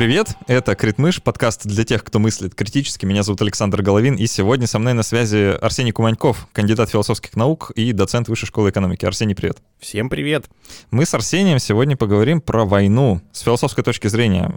Привет, это Критмыш, подкаст для тех, кто мыслит критически. Меня зовут Александр Головин, и сегодня со мной на связи Арсений Куманьков, кандидат философских наук и доцент Высшей школы экономики. Арсений, привет. Всем привет. Мы с Арсением сегодня поговорим про войну с философской точки зрения.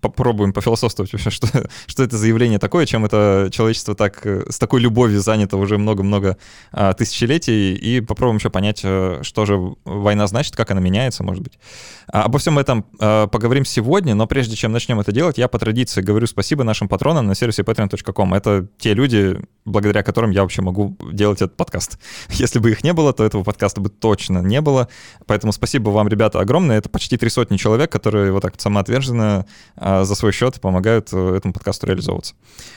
Попробуем пофилософствовать вообще, что, что это за явление такое, чем это человечество так, с такой любовью занято уже много-много а, тысячелетий, и попробуем еще понять, э, что же война значит, как она меняется, может быть. А, обо всем этом а, поговорим сегодня, но прежде чем начать начнем это делать, я по традиции говорю спасибо нашим патронам на сервисе patreon.com. Это те люди, благодаря которым я вообще могу делать этот подкаст. Если бы их не было, то этого подкаста бы точно не было. Поэтому спасибо вам, ребята, огромное. Это почти три сотни человек, которые вот так самоотверженно а, за свой счет помогают э, этому подкасту реализовываться.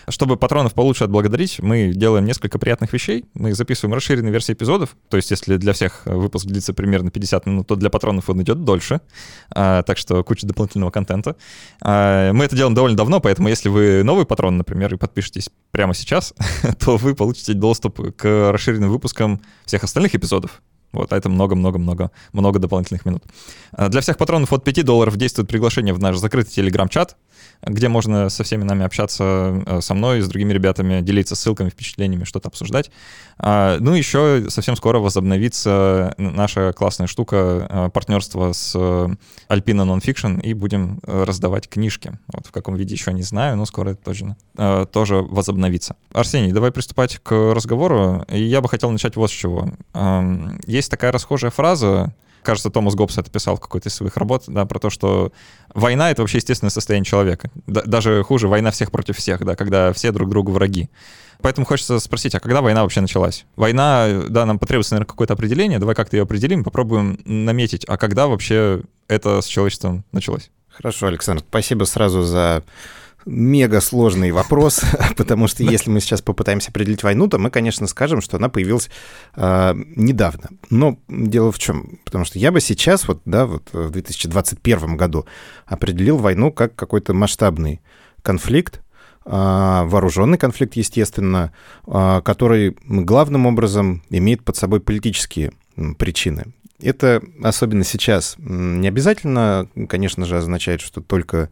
Чтобы патронов получше отблагодарить, мы делаем несколько приятных вещей. Мы записываем расширенные версии эпизодов. То есть если для всех выпуск длится примерно 50 минут, то для патронов он идет дольше. А, так что куча дополнительного контента. А, мы это делаем довольно давно, поэтому если вы новый патрон, например, и подпишетесь прямо сейчас, то вы получите доступ к расширенным выпускам всех остальных эпизодов. Вот, а это много-много-много, много дополнительных минут. А, для всех патронов от 5 долларов действует приглашение в наш закрытый телеграм-чат, где можно со всеми нами общаться, э, со мной, с другими ребятами, делиться ссылками, впечатлениями, что-то обсуждать. А, ну, еще совсем скоро возобновится наша классная штука э, партнерство с Alpina Nonfiction, и будем э, раздавать книжки. Вот в каком виде еще не знаю, но скоро это точно тоже возобновится. Арсений, давай приступать к разговору. И я бы хотел начать вот с чего. Есть такая расхожая фраза, кажется, Томас Гоббс это писал в какой-то из своих работ, да, про то, что война — это вообще естественное состояние человека. Да, даже хуже, война всех против всех, да, когда все друг другу враги. Поэтому хочется спросить, а когда война вообще началась? Война, да, нам потребуется, наверное, какое-то определение. Давай как-то ее определим, попробуем наметить, а когда вообще это с человечеством началось? Хорошо, Александр, спасибо сразу за мега сложный вопрос, потому что если мы сейчас попытаемся определить войну, то мы, конечно, скажем, что она появилась э, недавно. Но дело в чем? Потому что я бы сейчас, вот, да, вот в 2021 году определил войну как какой-то масштабный конфликт, э, вооруженный конфликт, естественно, э, который главным образом имеет под собой политические причины. Это особенно сейчас не обязательно, конечно же, означает, что только а,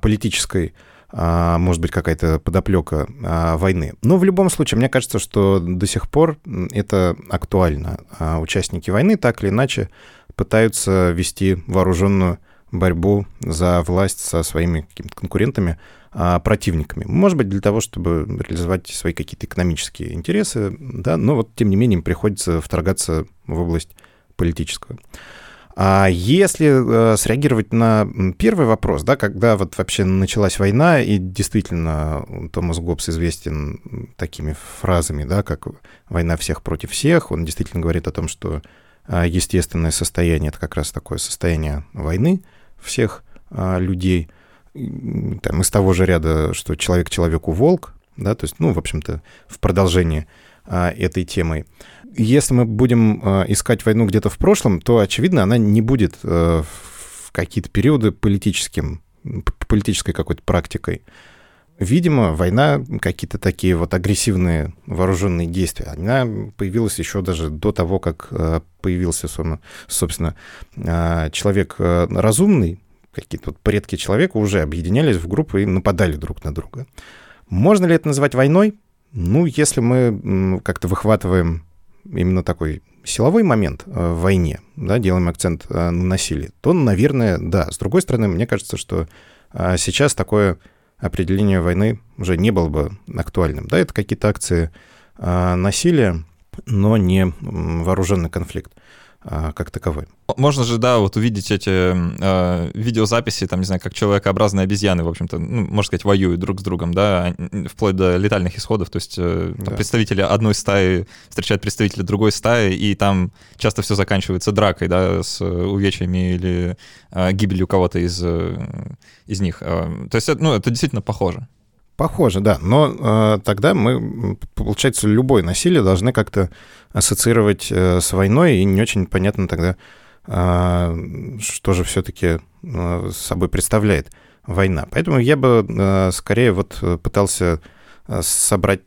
политической а, может быть, какая-то подоплека а, войны. Но в любом случае, мне кажется, что до сих пор это актуально. Участники войны так или иначе пытаются вести вооруженную борьбу за власть со своими какими-то конкурентами, противниками. Может быть, для того, чтобы реализовать свои какие-то экономические интересы, да, но вот, тем не менее, им приходится вторгаться в область политическую. А если э, среагировать на первый вопрос, да, когда вот вообще началась война, и действительно Томас Гоббс известен такими фразами, да, как «война всех против всех», он действительно говорит о том, что э, естественное состояние — это как раз такое состояние войны всех э, людей, там, из того же ряда, что человек человеку волк, да, то есть, ну, в общем-то, в продолжении этой темой если мы будем э, искать войну где-то в прошлом, то, очевидно, она не будет э, в какие-то периоды политическим, политической какой-то практикой. Видимо, война, какие-то такие вот агрессивные вооруженные действия, она появилась еще даже до того, как э, появился, собственно, человек разумный, какие-то вот предки человека уже объединялись в группы и нападали друг на друга. Можно ли это назвать войной? Ну, если мы как-то выхватываем именно такой силовой момент э, в войне, да, делаем акцент э, на насилии, то, наверное, да. С другой стороны, мне кажется, что э, сейчас такое определение войны уже не было бы актуальным. Да, это какие-то акции насилия, но не вооруженный конфликт. А, как таковой. Можно же, да, вот увидеть эти э, видеозаписи, там, не знаю, как человекообразные обезьяны, в общем-то, ну, можно сказать, воюют друг с другом, да, вплоть до летальных исходов, то есть э, да. представители одной стаи встречают представителя другой стаи, и там часто все заканчивается дракой, да, с увечьями или э, гибелью кого-то из, э, из них. Э, то есть, ну, это действительно похоже. Похоже, да. Но э, тогда мы, получается, любое насилие должны как-то ассоциировать э, с войной, и не очень понятно тогда, э, что же все-таки э, собой представляет война. Поэтому я бы э, скорее вот пытался э, собрать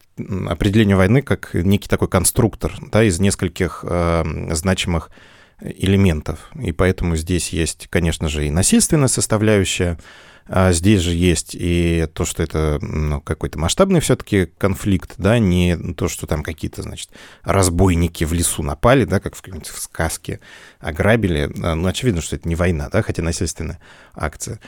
определение войны как некий такой конструктор да, из нескольких э, значимых элементов. И поэтому здесь есть, конечно же, и насильственная составляющая, А здесь же есть и то, что это ну, какой-то масштабный все-таки конфликт, да, не то, что там какие-то, значит, разбойники в лесу напали, да, как в в сказке, ограбили. А, ну, очевидно, что это не война, да, хотя насильственная акция.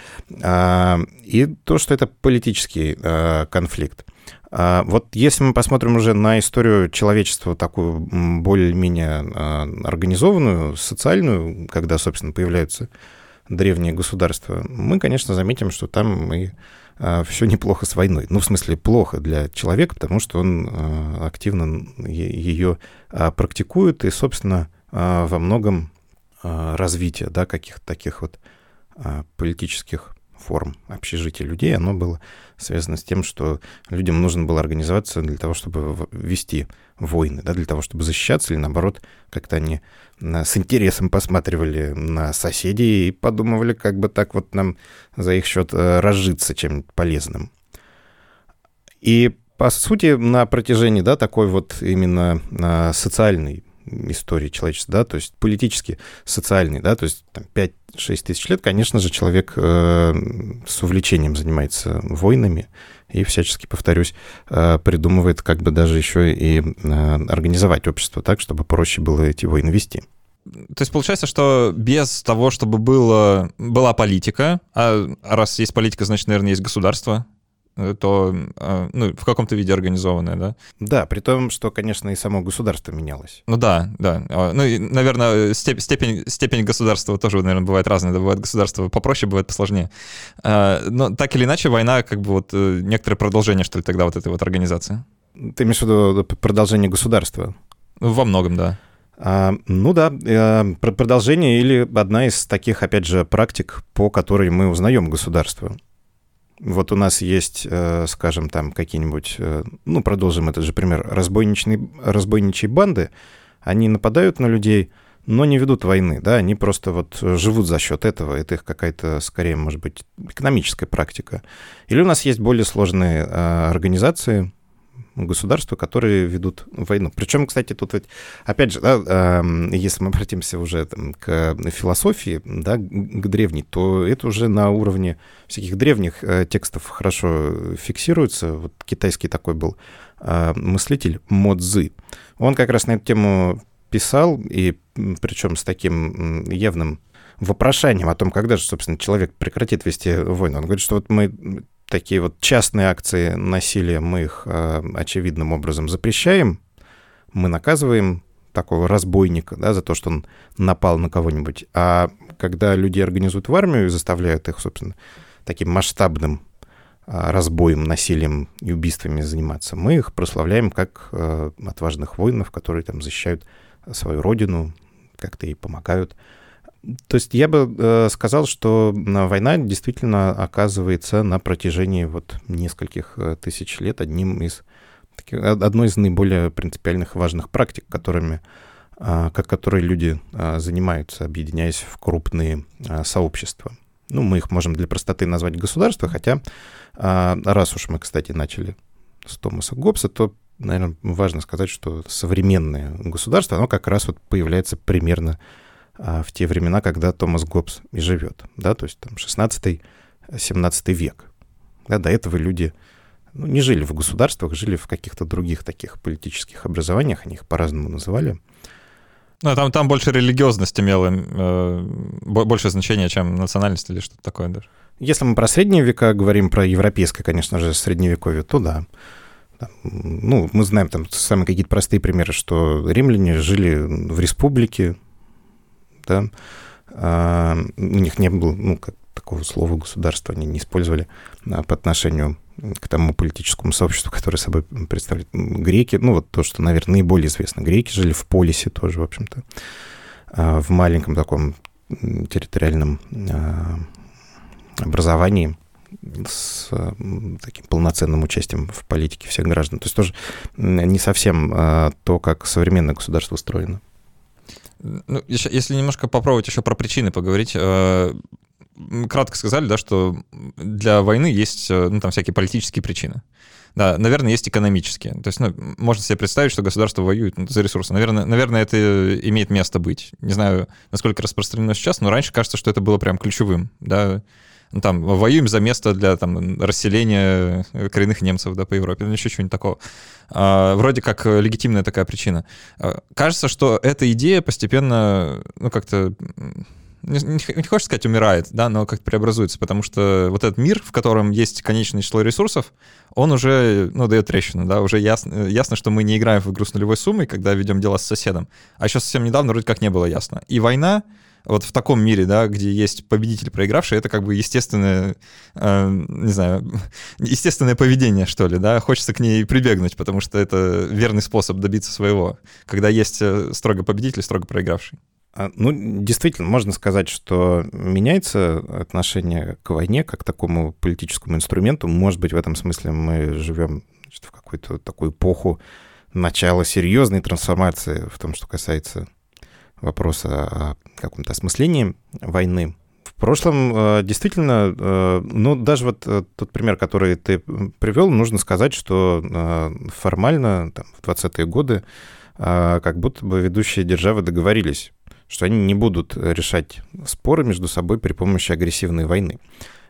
А, и то, что это политический а, конфликт. А, вот если мы посмотрим уже на историю человечества, такую более-менее а, организованную, социальную, когда, собственно, появляются древние государства, мы, конечно, заметим, что там и а, все неплохо с войной. Ну, в смысле, плохо для человека, потому что он активно ее практикует и, собственно, во многом развитие да, каких-то таких вот политических форм общежития людей, оно было связано с тем, что людям нужно было организоваться для того, чтобы вести войны, да, для того, чтобы защищаться, или наоборот, как-то они с интересом посматривали на соседей и подумывали, как бы так вот нам за их счет э, разжиться чем-нибудь полезным. И по сути, на протяжении, да, такой вот именно а, социальной истории человечества, да, то есть политически, социальный, да, то есть там 5-6 тысяч лет, конечно же, человек э, с увлечением занимается войнами и всячески, повторюсь, э, придумывает как бы даже еще и э, организовать общество так, чтобы проще было эти войны вести. То есть получается, что без того, чтобы было, была политика, а раз есть политика, значит, наверное, есть государство, то э, ну, в каком-то виде организованное, да? Да, при том, что, конечно, и само государство менялось. Ну да, да. А, ну и, наверное, степень, степень государства тоже, наверное, бывает разная. Да, бывает государство попроще, бывает посложнее. А, но так или иначе, война как бы вот э, некоторое продолжение, что ли, тогда вот этой вот организации. Ты имеешь в виду продолжение государства? Ну, во многом, да. А, ну да, продолжение или одна из таких, опять же, практик, по которой мы узнаем государство. Вот у нас есть, э, скажем, там какие-нибудь, э, ну, продолжим этот же пример, разбойничные, разбойничьи банды, они нападают на людей, но не ведут войны, да, они просто вот живут за счет этого, это их какая-то, скорее, может быть, экономическая практика. Или у нас есть более сложные э, организации, государства, которые ведут войну. Причем, кстати, тут ведь, опять же, да, если мы обратимся уже там, к философии, да, к древней, то это уже на уровне всяких древних э, текстов хорошо фиксируется. Вот китайский такой был а, мыслитель Мо Цзы. Он как раз на эту тему писал, и причем с таким явным вопрошанием о том, когда же, собственно, человек прекратит вести войну. Он говорит, что вот мы такие вот частные акции насилия, мы их э, очевидным образом запрещаем, мы наказываем такого разбойника, да, за то, что он напал на кого-нибудь. А когда люди организуют в армию и заставляют их, собственно, таким масштабным э, разбоем, насилием и убийствами заниматься, мы их прославляем как э, отважных воинов, которые там защищают свою родину, как-то ей помогают. То есть я бы э, сказал, что война действительно оказывается на протяжении вот нескольких э, тысяч лет одним из таких, одной из наиболее принципиальных важных практик, которыми, э, как которые люди э, занимаются, объединяясь в крупные э, сообщества. Ну, мы их можем для простоты назвать государства, хотя э, раз уж мы, кстати, начали с Томаса Гоббса, то наверное, важно сказать, что современное государство, оно как раз вот появляется примерно а, в те времена, когда Томас Гоббс и живет, да, то есть там 16-17 век. Да, до этого люди ну, не жили в государствах, жили в каких-то других таких политических образованиях, они их по-разному называли. Ну, там, там больше религиозность имела э, больше значения, чем национальность или что-то такое даже. Если мы про средние века говорим, про европейское, конечно же, средневековье, то да. ну, мы знаем там самые какие-то простые примеры, что римляне жили в республике, да, а, у них не было, ну, как такого слова государства они не использовали а, по отношению к тому политическому сообществу, которое собой представляет греки. Ну, вот то, что, наверное, наиболее известно. Греки жили в полисе тоже, в общем-то, а, в маленьком таком территориальном образовании с таким полноценным участием в политике всех граждан. То есть тоже не совсем то, как современное государство устроено. Ну, если немножко попробовать еще про причины поговорить, э, кратко сказали, да, что для войны есть, э, ну, там всякие политические причины. Да, наверное, есть экономические. То есть, ну, можно себе представить, что государство воюет ну, за ресурсы. Наверное, наверное, это имеет место быть. Не знаю, насколько распространено сейчас, но раньше кажется, что это было прям ключевым, да, ну, там, воюем за место для там, расселения коренных немцев да, по Европе, ну, еще чего-нибудь такого. А, вроде как легитимная такая причина. А, кажется, что эта идея постепенно, ну, как-то не, не, хочешь сказать умирает, да, но как-то преобразуется, потому что вот этот мир, в котором есть конечное число ресурсов, он уже, ну, дает трещину, да, уже ясно, ясно, что мы не играем в игру с нулевой суммой, когда ведем дела с соседом, а еще совсем недавно вроде как не было ясно. И война, вот в таком мире, да, где есть победитель, проигравший, это как бы естественное, э, не знаю, естественное поведение, что ли, да, хочется к ней прибегнуть, потому что это верный способ добиться своего, когда есть э, строго победитель, строго проигравший. А, ну, действительно, можно сказать, что меняется отношение к войне как к такому политическому инструменту. Может быть, в этом смысле мы живем значит, в какую-то такую эпоху начала серьезной трансформации в том, что касается вопроса о каком-то осмыслении войны. В прошлом э, действительно, э, ну, даже вот э, тот пример, который ты привел, нужно сказать, что формально там, в 20-е годы как будто бы ведущие державы договорились что они не будут решать споры между собой при помощи агрессивной войны.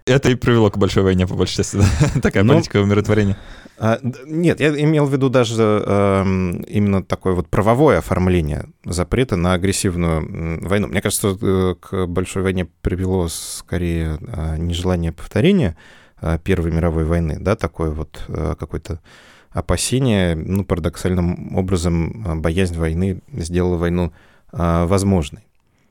Это и привело к большой войне, по большей части, да? такая Но... политика умиротворения. А, нет, я имел в виду даже э, именно такое вот правовое оформление запрета на агрессивную войну. Мне кажется, э, к большой войне привело скорее э, нежелание повторения э, Первой мировой войны, да, такое вот э, какое-то опасение, ну, парадоксальным образом, э, боязнь войны сделала войну а, возможной.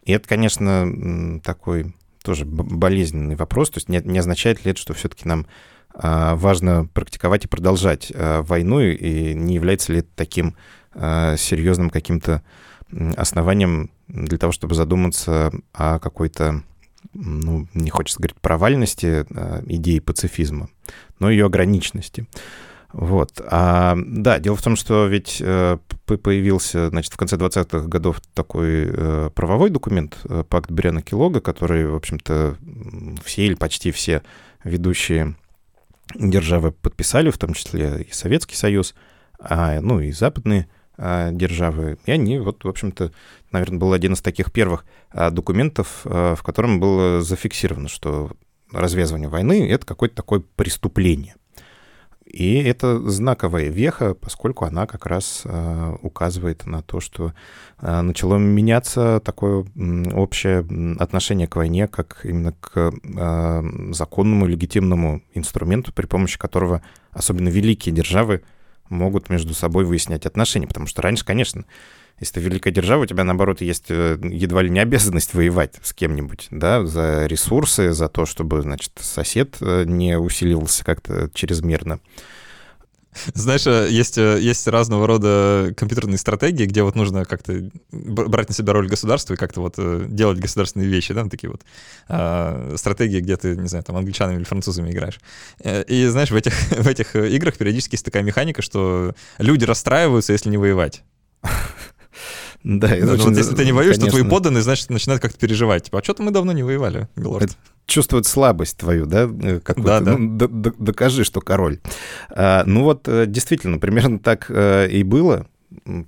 И это, конечно, такой тоже болезненный вопрос. То есть не, не означает ли это, что все-таки нам а, важно практиковать и продолжать а, войну, и не является ли это таким серьезным каким-то основанием для того, чтобы задуматься о какой-то, ну, не хочется говорить провальности идеи пацифизма, но ее ограниченности. Вот. А, да, дело в том, что ведь э, появился, значит, в конце 20-х годов такой э, правовой документ, э, пакт Бриана Килога, который, в общем-то, все или почти все ведущие державы подписали, в том числе и Советский Союз, а, ну и западные а, державы. И они, вот, в общем-то, наверное, был один из таких первых а, документов, а, в котором было зафиксировано, что развязывание войны — это какое-то такое преступление — и это знаковая веха, поскольку она как раз э, указывает на то, что э, начало меняться такое общее отношение к войне, как именно к э, законному легитимному инструменту, при помощи которого особенно великие державы могут между собой выяснять отношения. Потому что раньше, конечно, если ты великая держава, у тебя, наоборот, есть э, едва ли не обязанность воевать с кем-нибудь, да, за ресурсы, за то, чтобы, значит, сосед э, не усиливался как-то чрезмерно. Знаешь, э, есть, есть разного рода компьютерные стратегии, где вот нужно как-то брать на себя роль государства и как-то вот делать государственные вещи, да, такие вот а, стратегии, где ты, не знаю, там англичанами или французами играешь. И знаешь, в этих, в этих играх периодически есть такая механика, что люди расстраиваются, если не воевать. Да, это ну, очень, вот если ты не воюешь, конечно. то твои подданные, значит, начинают как-то переживать. Типа, а что-то мы давно не воевали, Милорд. Чувствуют слабость твою, да? Э, да, да. Ну, докажи, что король. А, ну вот, э, действительно, примерно так э, и было,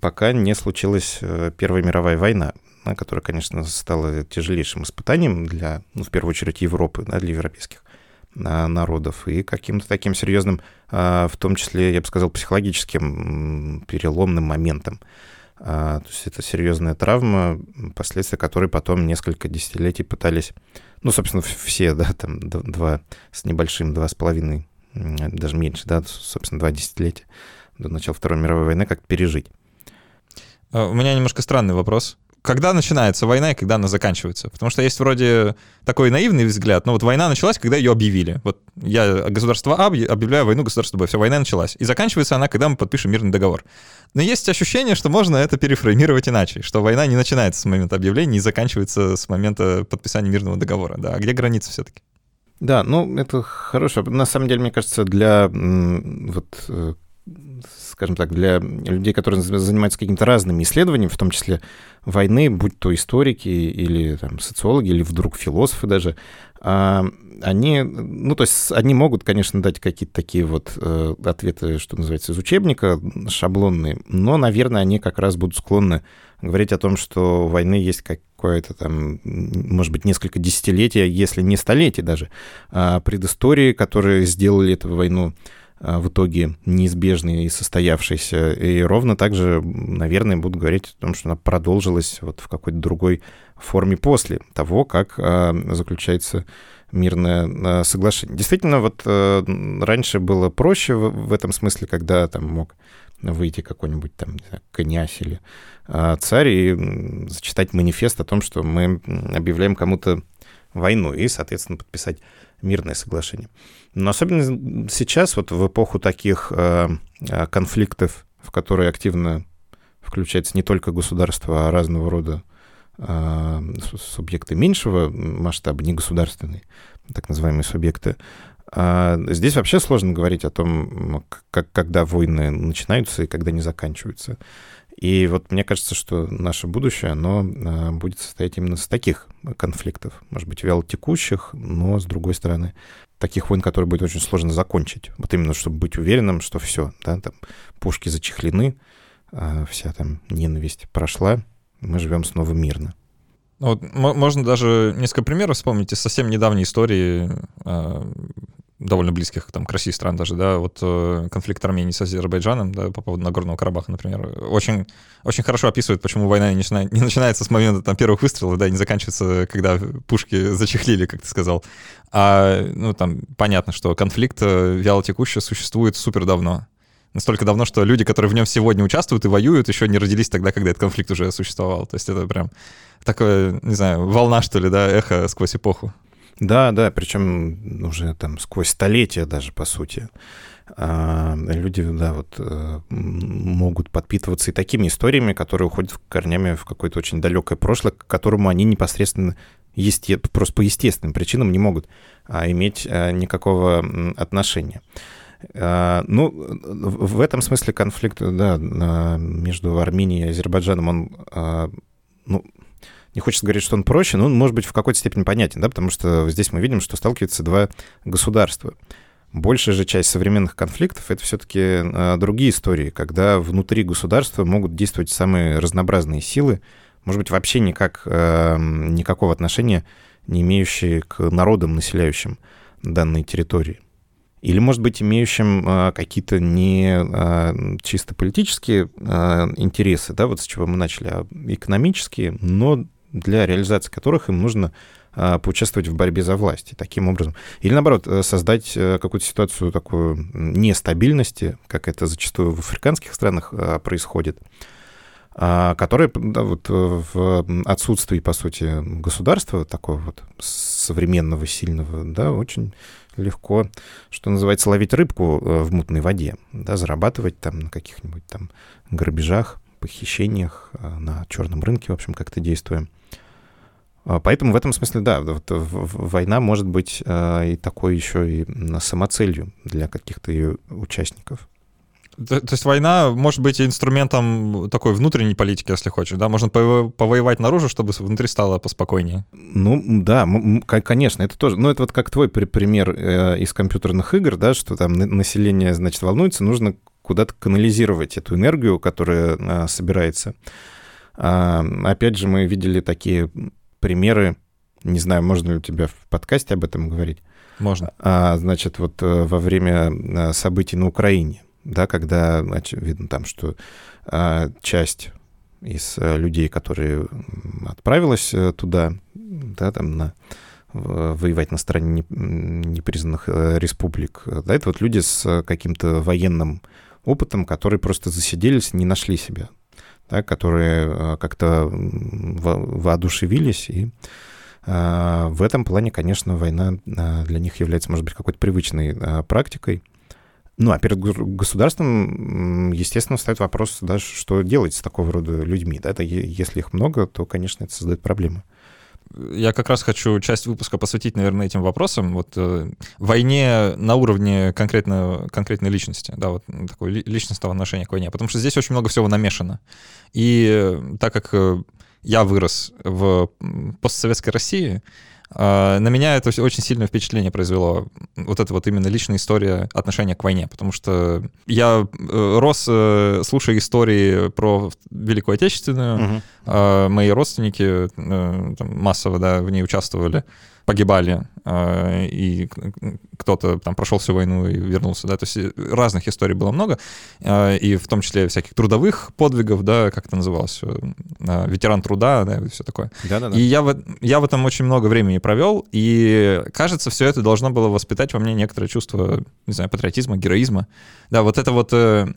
пока не случилась Первая мировая война, которая, конечно, стала тяжелейшим испытанием для, ну, в первую очередь, Европы, да, для европейских народов, и каким-то таким серьезным, в том числе, я бы сказал, психологическим переломным моментом. А, то есть это серьезная травма, последствия которой потом несколько десятилетий пытались, ну, собственно, все, да, там два с небольшим, два с половиной, даже меньше, да, собственно, два десятилетия до начала Второй мировой войны как пережить. А, у меня немножко странный вопрос когда начинается война и когда она заканчивается? Потому что есть вроде такой наивный взгляд, но вот война началась, когда ее объявили. Вот я государство А объявляю войну государству Б, все, война началась. И заканчивается она, когда мы подпишем мирный договор. Но есть ощущение, что можно это перефреймировать иначе, что война не начинается с момента объявления и заканчивается с момента подписания мирного договора. Да, а где граница все-таки? Да, ну это хорошо. На самом деле, мне кажется, для вот э, скажем так, для людей, которые занимаются какими-то разными исследованиями, в том числе войны, будь то историки или там, социологи, или вдруг философы даже, а, они, ну, то есть они могут, конечно, дать какие-то такие вот э, ответы, что называется, из учебника, шаблонные, но, наверное, они как раз будут склонны говорить о том, что у войны есть какое-то там, может быть, несколько десятилетий, если не столетий даже, а предыстории, которые сделали эту войну а, в итоге неизбежной и состоявшейся. И ровно так же, наверное, будут говорить о том, что она продолжилась вот в какой-то другой форме после того, как а, заключается мирное а, соглашение. Действительно, вот раньше было проще в этом смысле, когда там мог выйти какой-нибудь там знаю, князь или царь и зачитать манифест о том, что мы объявляем кому-то войну и, соответственно, подписать мирное соглашение. Но особенно сейчас, вот в эпоху таких э, э, конфликтов, в которые активно включается не только государство, а разного рода э, субъекты меньшего масштаба, не государственные, так называемые субъекты, Здесь вообще сложно говорить о том, как, когда войны начинаются и когда они заканчиваются. И вот мне кажется, что наше будущее, оно будет состоять именно из таких конфликтов. Может быть, вялотекущих, но, с другой стороны, таких войн, которые будет очень сложно закончить. Вот именно, чтобы быть уверенным, что все, да, там пушки зачехлены, а вся там ненависть прошла, мы живем снова мирно. Вот, можно даже несколько примеров вспомнить из совсем недавней истории а, довольно близких там, к России стран даже, да, вот э, конфликт Армении с Азербайджаном, да, по поводу Нагорного Карабаха, например, очень, очень хорошо описывает, почему война не, начинает, не начинается с момента там, первых выстрелов, да, и не заканчивается, когда пушки зачехлили, как ты сказал. А, ну, там, понятно, что конфликт э, вялотекущий существует супер давно. Настолько давно, что люди, которые в нем сегодня участвуют и воюют, еще не родились тогда, когда этот конфликт уже существовал. То есть это прям такое, не знаю, волна, что ли, да, эхо сквозь эпоху. Да, да, причем уже там сквозь столетия даже, по сути. А люди, да, вот э, могут подпитываться и такими историями, которые уходят корнями в какое-то очень далекое прошлое, к которому они непосредственно есте... просто по естественным причинам не могут а, иметь а, никакого отношения. А, ну, в этом смысле конфликт, да, между Арменией и Азербайджаном, он, ну, не хочется говорить, что он проще, но он может быть в какой-то степени понятен, да, потому что здесь мы видим, что сталкиваются два государства. Большая же часть современных конфликтов — это все-таки э, другие истории, когда внутри государства могут действовать самые разнообразные силы, может быть, вообще никак, э, никакого отношения не имеющие к народам, населяющим данные территории. Или, может быть, имеющим э, какие-то не э, чисто политические интересы, да, вот с чего мы начали, а экономические, но для реализации которых им нужно а, поучаствовать в борьбе за власть. Таким образом. Или, наоборот, э, создать э, какую-то ситуацию такую нестабильности, как это зачастую в африканских странах а, происходит, а, которая да, вот в отсутствии, по сути, государства такого вот современного, сильного, да, очень легко, что называется, ловить рыбку э, в мутной воде, да, зарабатывать там на каких-нибудь там грабежах, похищениях, на черном рынке, в общем, как-то действуем. А, поэтому в этом смысле, да, вот война может быть а, и такой еще и самоцелью для каких-то ее участников. То, то есть война может быть инструментом такой внутренней политики, если хочешь, да? Можно повоевать наружу, чтобы внутри стало поспокойнее. Ну, да, конечно, это тоже. Ну, это вот как твой пример э, из компьютерных игр, да, что там население, значит, волнуется, нужно куда-то канализировать эту энергию, которая а, собирается. Опять же, мы видели такие примеры, не знаю, можно ли у тебя в подкасте об этом говорить? Можно. А, значит, вот э, во время э, событий на Украине, да, когда видно там, что а, часть из э, людей, которые отправилась туда, да, там на воевать на стороне непризнанных республик. Да, это вот люди с каким-то военным опытом, которые просто засиделись, не нашли себя да, которые э, как-то воодушевились, и э, в этом плане, конечно, война э, для них является, может быть, какой-то привычной практикой. Ну, а перед государством, естественно, встает вопрос, да, что делать с такого рода людьми. Да? Это, если их много, то, конечно, это создает проблемы я как раз хочу часть выпуска посвятить, наверное, этим вопросам. Вот э, войне на уровне конкретно, конкретной личности, да, вот такое личностного отношения к войне. Потому что здесь очень много всего намешано. И э, так как э, я вырос в постсоветской России, на меня это очень сильное впечатление произвело. Вот это вот именно личная история отношения к войне, потому что я э, рос, э, слушая истории про Великую Отечественную, угу. мои родственники там, массово да, в ней участвовали погибали, а, и кто-то там прошел всю войну и вернулся, да, то есть э, разных историй было много, а, и в том числе всяких трудовых подвигов, да, как это называлось, э, ветеран труда, да, и все такое. Да-да-да. И я в, я в этом очень много времени провел, и кажется, все это должно было воспитать во мне некоторое чувство, не знаю, патриотизма, героизма. Да, вот это вот э,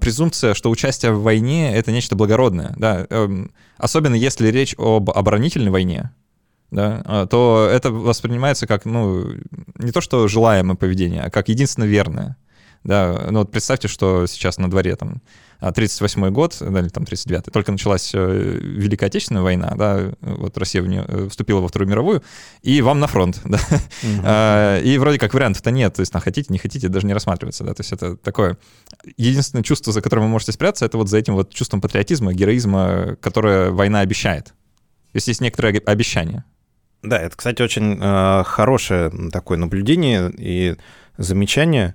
презумпция, что участие в войне — это нечто благородное, да, эм, особенно если речь об оборонительной войне, да, а, то это воспринимается как, ну, не то что желаемое поведение, а как единственно верное. Да, ну вот представьте, что сейчас на дворе там 38-й год, да, или там 39-й, только началась э, Великая Отечественная война, да, вот Россия в нее э, вступила во Вторую мировую, и вам на фронт, да. Угу. И вроде как вариантов-то нет, то есть, на хотите, не хотите, даже не рассматривается, да, то есть это такое... Единственное чувство, за которым вы можете спрятаться, это вот за этим вот чувством патриотизма, героизма, которое война обещает. То есть есть некоторые обещания. Да, это, кстати, очень э, хорошее такое наблюдение и замечание.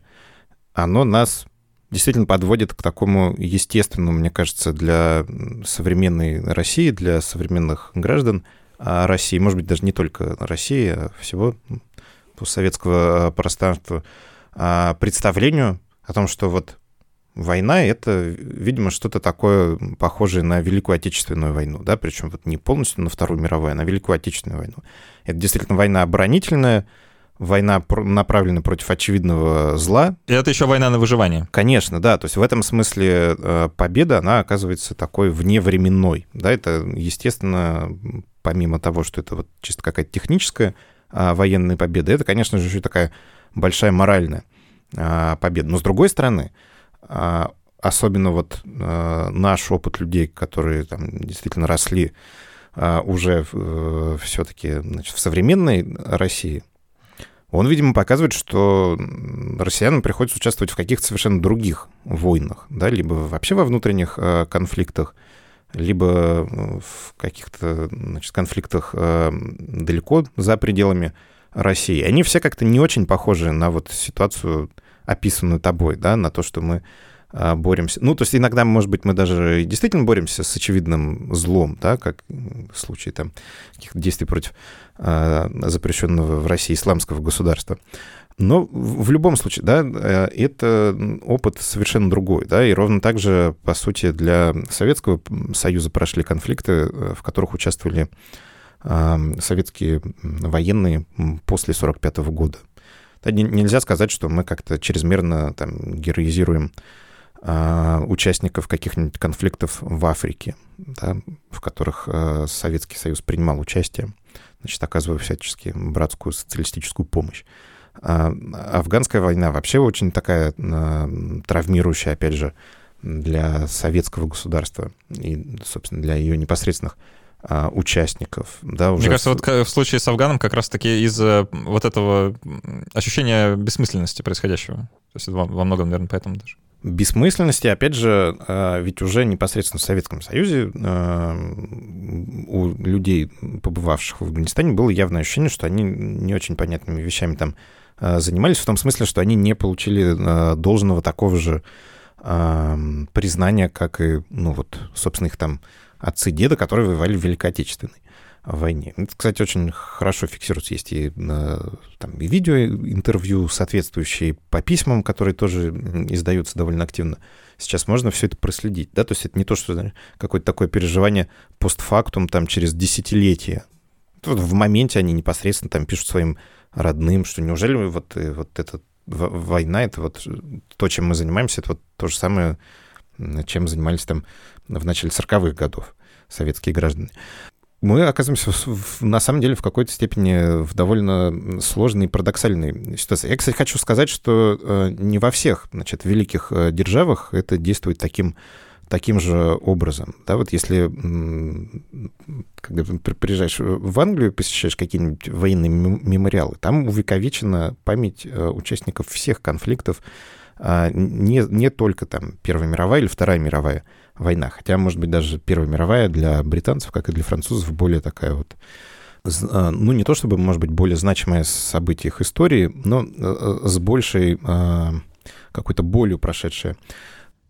Оно нас действительно подводит к такому естественному, мне кажется, для современной России, для современных граждан а России, может быть, даже не только России, а всего постсоветского э, пространства, а представлению о том, что вот война — это, видимо, что-то такое похожее на Великую Отечественную войну, да, причем вот не полностью на Вторую мировую, а на Великую Отечественную войну. Это действительно война оборонительная, война направлена против очевидного зла. И это еще война на выживание. Конечно, да. То есть в этом смысле э, победа, она оказывается такой вневременной. Да, это, естественно, помимо того, что это вот чисто какая-то техническая а, военная победа, это, конечно же, еще такая большая моральная а, победа. Но с другой стороны, особенно вот а, наш опыт людей, которые там действительно росли а, уже э, все-таки в современной России, он, видимо, показывает, что россиянам приходится участвовать в каких-то совершенно других войнах, да, либо вообще во внутренних конфликтах, либо в каких-то значит, конфликтах далеко за пределами России. Они все как-то не очень похожи на вот ситуацию описанную тобой, да, на то, что мы а, боремся. Ну, то есть иногда, может быть, мы даже действительно боремся с очевидным злом, да, как в случае там каких-то действий против э, запрещенного в России исламского государства. Но в любом случае, да, э, это опыт совершенно другой, да, и ровно так же, по сути, для Советского Союза прошли конфликты, э, в которых участвовали советские военные после 1945 года. Нельзя сказать, что мы как-то чрезмерно там героизируем а, участников каких-нибудь конфликтов в Африке, да, в которых а, Советский Союз принимал участие, значит, оказывая всячески братскую социалистическую помощь. А, афганская война вообще очень такая травмирующая, опять же, для советского государства и, собственно, для ее непосредственных участников. Да, уже Мне кажется, вот в случае с Афганом как раз-таки из-за вот этого ощущения бессмысленности происходящего. То есть во, во многом, наверное, поэтому даже. Бессмысленности, опять же, а, ведь уже непосредственно в Советском Союзе а, у людей, побывавших в Афганистане, было явное ощущение, что они не очень понятными вещами там занимались, в том смысле, что они не получили должного такого же признания, как и, ну вот, собственно, их там отцы деда, которые воевали в Великой Отечественной войне. Это, кстати, очень хорошо фиксируется. Есть и, там, и видео, интервью соответствующие по письмам, которые тоже издаются довольно активно. Сейчас можно все это проследить. Да? То есть это не то, что какое-то такое переживание постфактум там, через десятилетия. Вот в моменте они непосредственно там пишут своим родным, что неужели вот, э, вот эта война, это вот то, чем мы занимаемся, это вот то же самое, чем занимались там в начале 40-х годов советские граждане. Мы оказываемся в, на самом деле в какой-то степени в довольно сложной и парадоксальной ситуации. Я, кстати, хочу сказать, что э, не во всех значит, великих э, державах это действует таким таким же образом. Да, вот если когда приезжаешь в Англию, посещаешь какие-нибудь военные мемориалы, там увековечена память э, участников всех конфликтов, не, не только там Первая мировая или Вторая мировая война, хотя, может быть, даже Первая мировая для британцев, как и для французов, более такая вот ну, не то чтобы, может быть, более значимое событие их истории, но с большей какой-то болью прошедшее.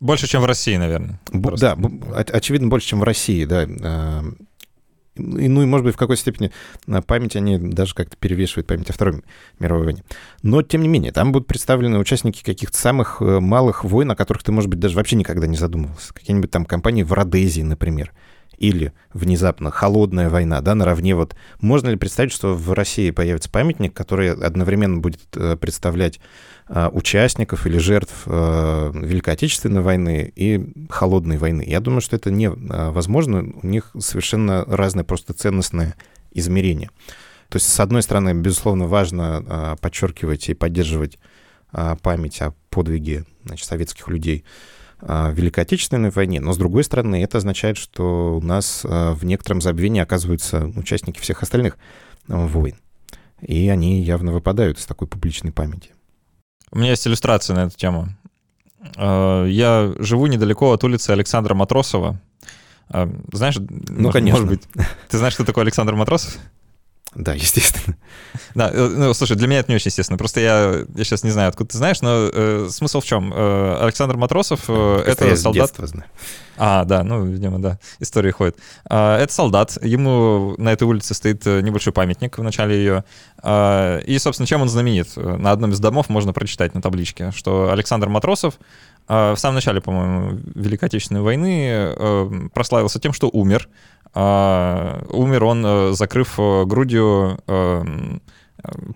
Больше, чем в России, наверное. Б- да, очевидно, больше, чем в России, да. И, ну и, может быть, в какой-то степени на память они даже как-то перевешивают память о Второй мировой войне. Но, тем не менее, там будут представлены участники каких-то самых э, малых войн, о которых ты, может быть, даже вообще никогда не задумывался. Какие-нибудь там компании в Родезии, например. Или внезапно холодная война, да, наравне вот. Можно ли представить, что в России появится памятник, который одновременно будет э, представлять Э, участников или жертв э, Великой Отечественной войны и Холодной войны. Я думаю, что это невозможно. У них совершенно разные просто ценностные измерения. То есть, с одной стороны, безусловно, важно подчеркивать и поддерживать память о подвиге значит, советских людей в Великой Отечественной войне, но, с другой стороны, это означает, что у нас в некотором забвении оказываются участники всех остальных войн. И они явно выпадают из такой публичной памяти. У меня есть иллюстрация на эту тему. Я живу недалеко от улицы Александра Матросова. Знаешь, ну, может, конечно. Может быть, ты знаешь, кто такой Александр Матросов? Да, естественно. Да, э, ну, слушай, для меня это не очень естественно. Просто я, я сейчас не знаю, откуда ты знаешь, но э, смысл в чем? Э, Александр Матросов э, это я солдат. знаю. А, да, ну, видимо, да, история ходит. Э, это солдат. Ему на этой улице стоит э, небольшой памятник в начале ее. Э, и, собственно, чем он знаменит? На одном из домов можно прочитать на табличке, что Александр Матросов в самом начале, по-моему, Великой Отечественной войны прославился тем, что умер. Умер он, закрыв грудью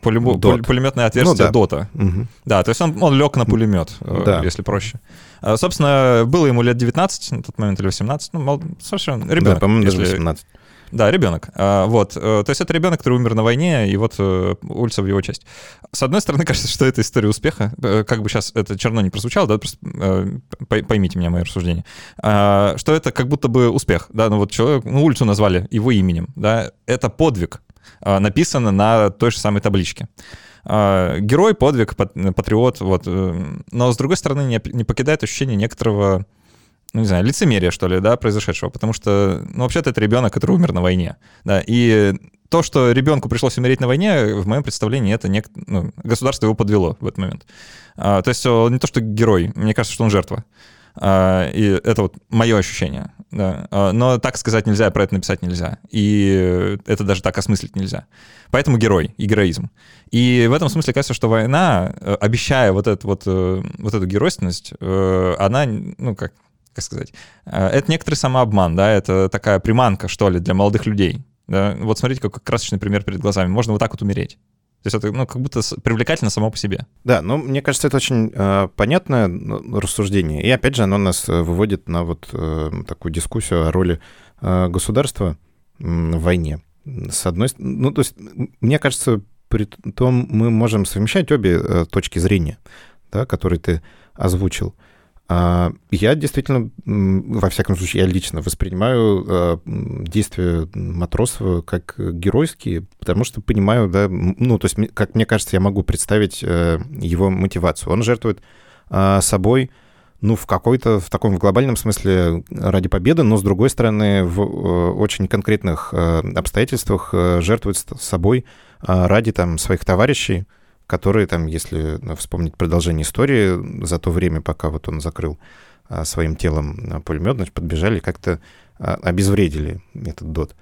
Пулему... Дот. пулеметное отверстие ну, да. Дота. Угу. Да, то есть он, он лег на пулемет, да. если проще. Собственно, было ему лет 19 на тот момент или 18, ну, мол, совершенно ребенок. Да, по-моему, если... даже 18. Да, ребенок. Вот. Э, то есть это ребенок, который умер на войне, и вот э, улица в его честь. С одной стороны, кажется, что это история успеха. Э, как бы сейчас это черно не прозвучало, да, просто поймите меня, мое рассуждение. Что это как будто бы успех, да, ну вот человек, ну улицу назвали его именем, да, это подвиг, написано на той же самой табличке. Герой, подвиг, патриот, вот. Но, с другой стороны, не покидает ощущение некоторого ну, не знаю, лицемерия, что ли, да, произошедшего, потому что, ну, вообще-то это ребенок, который умер на войне, да, и то, что ребенку пришлось умереть на войне, в моем представлении, это не, ну, государство его подвело в этот момент. А, то есть он не то, что герой, мне кажется, что он жертва. А, и это вот мое ощущение. Да. А, но так сказать нельзя, про это написать нельзя. И это даже так осмыслить нельзя. Поэтому герой и героизм. И в этом смысле кажется, что война, э, обещая вот, эту, вот, э, вот эту геройственность, э, она, ну, как, как сказать, э, это некоторый самообман, да, это такая приманка, что ли, для молодых людей. Да? Вот смотрите, какой красочный пример перед глазами. Можно вот так вот умереть. То есть это ну, как будто привлекательно само по себе. Да, но мне кажется, это очень э, понятное ну, рассуждение. И опять же, оно нас э, выводит на вот э, такую дискуссию о роли э, государства в войне. С одной стороны, ну, то есть, мне кажется, при том мы можем совмещать обе э, точки зрения, да, которые ты озвучил. А, я действительно, во всяком случае, я лично воспринимаю а, действия Матросова как геройские, потому что понимаю, да, ну, то есть, как мне кажется, я могу представить э, его мотивацию. Он жертвует а, собой, ну, в какой-то, в таком в глобальном смысле ради победы, но, с другой стороны, в э, очень конкретных э, обстоятельствах жертвует собой ради там своих товарищей, которые там, если ну, вспомнить продолжение истории, за то время, пока вот он закрыл а, своим телом а, пулемет, значит, подбежали как-то а, обезвредили этот дот.